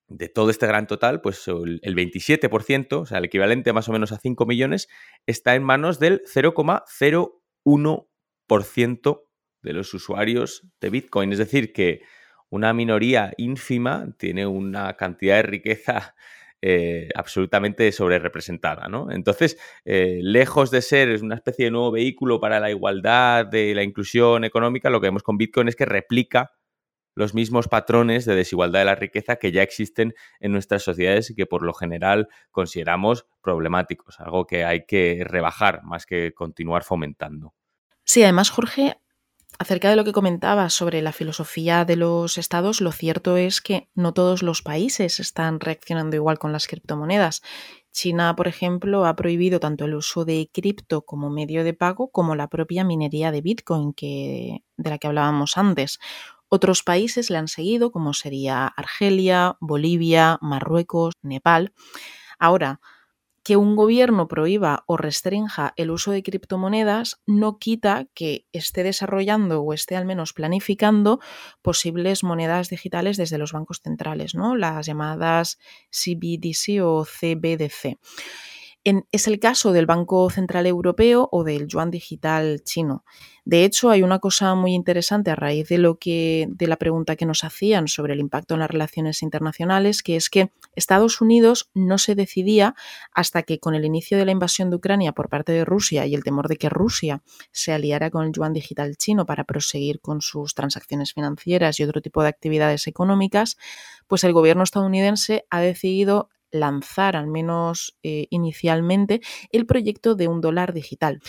de todo este gran total, pues el 27%, o sea, el equivalente más o menos a 5 millones, está en manos del 0,01% de los usuarios de Bitcoin. Es decir, que una minoría ínfima tiene una cantidad de riqueza eh, absolutamente sobre representada. ¿no? Entonces, eh, lejos de ser una especie de nuevo vehículo para la igualdad, de la inclusión económica, lo que vemos con Bitcoin es que replica los mismos patrones de desigualdad de la riqueza que ya existen en nuestras sociedades y que por lo general consideramos problemáticos, algo que hay que rebajar más que continuar fomentando. Sí, además, Jorge, acerca de lo que comentabas sobre la filosofía de los estados, lo cierto es que no todos los países están reaccionando igual con las criptomonedas. China, por ejemplo, ha prohibido tanto el uso de cripto como medio de pago como la propia minería de Bitcoin que, de la que hablábamos antes. Otros países le han seguido, como sería Argelia, Bolivia, Marruecos, Nepal. Ahora, que un gobierno prohíba o restrinja el uso de criptomonedas no quita que esté desarrollando o esté al menos planificando posibles monedas digitales desde los bancos centrales, ¿no? las llamadas CBDC o CBDC es el caso del Banco Central Europeo o del yuan digital chino. De hecho, hay una cosa muy interesante a raíz de lo que de la pregunta que nos hacían sobre el impacto en las relaciones internacionales, que es que Estados Unidos no se decidía hasta que con el inicio de la invasión de Ucrania por parte de Rusia y el temor de que Rusia se aliara con el yuan digital chino para proseguir con sus transacciones financieras y otro tipo de actividades económicas, pues el gobierno estadounidense ha decidido lanzar, al menos eh, inicialmente, el proyecto de un dólar digital.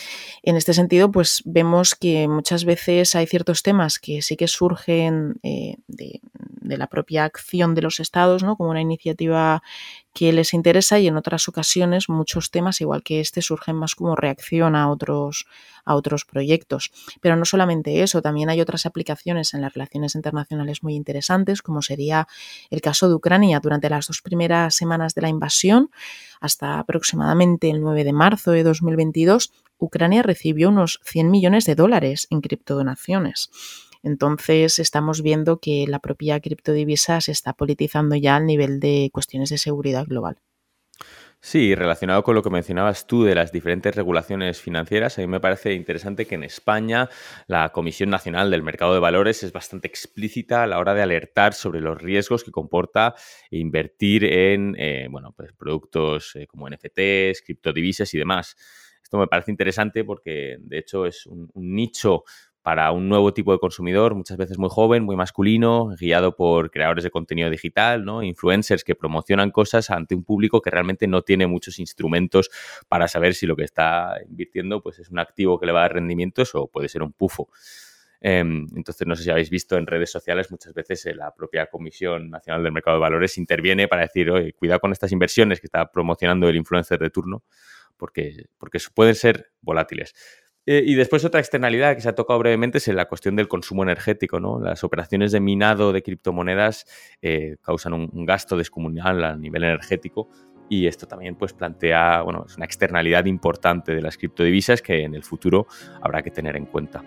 En este sentido, pues vemos que muchas veces hay ciertos temas que sí que surgen eh, de, de, la propia acción de los estados, ¿no? como una iniciativa que les interesa y en otras ocasiones muchos temas, igual que este, surgen más como reacción a otros, a otros proyectos. Pero no solamente eso, también hay otras aplicaciones en las relaciones internacionales muy interesantes, como sería el caso de Ucrania durante las dos primeras semanas de la invasión, hasta aproximadamente el 9 de marzo de 2022, Ucrania recibió unos 100 millones de dólares en criptodonaciones. Entonces estamos viendo que la propia criptodivisa se está politizando ya al nivel de cuestiones de seguridad global. Sí, relacionado con lo que mencionabas tú de las diferentes regulaciones financieras, a mí me parece interesante que en España la Comisión Nacional del Mercado de Valores es bastante explícita a la hora de alertar sobre los riesgos que comporta invertir en eh, bueno, pues productos eh, como NFTs, criptodivisas y demás. Esto me parece interesante porque de hecho es un nicho para un nuevo tipo de consumidor, muchas veces muy joven, muy masculino, guiado por creadores de contenido digital, ¿no? influencers que promocionan cosas ante un público que realmente no tiene muchos instrumentos para saber si lo que está invirtiendo pues, es un activo que le va a dar rendimientos o puede ser un pufo. Em, entonces, no sé si habéis visto en redes sociales, muchas veces eh, la propia Comisión Nacional del Mercado de Valores interviene para decir, cuidado con estas inversiones que está promocionando el influencer de turno, porque, porque pueden ser volátiles. Eh, y después otra externalidad que se ha tocado brevemente es la cuestión del consumo energético. ¿no? Las operaciones de minado de criptomonedas eh, causan un, gasto descomunal a nivel energético y esto también pues, plantea, bueno, es una externalidad importante de las criptodivisas que en el futuro habrá que tener en cuenta.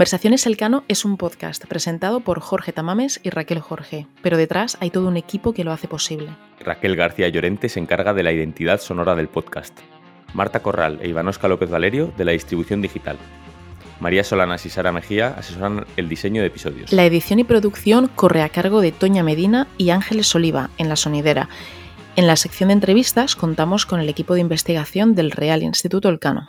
Conversaciones Elcano es un podcast presentado por Jorge Tamames y Raquel Jorge, pero detrás hay todo un equipo que lo hace posible. Raquel García Llorente se encarga de la identidad sonora del podcast. Marta Corral e Ivanosca López Valerio de la distribución digital. María Solanas y Sara Mejía asesoran el diseño de episodios. La edición y producción corre a cargo de Toña Medina y Ángeles Oliva en La Sonidera. En la sección de entrevistas contamos con el equipo de investigación del Real Instituto Elcano.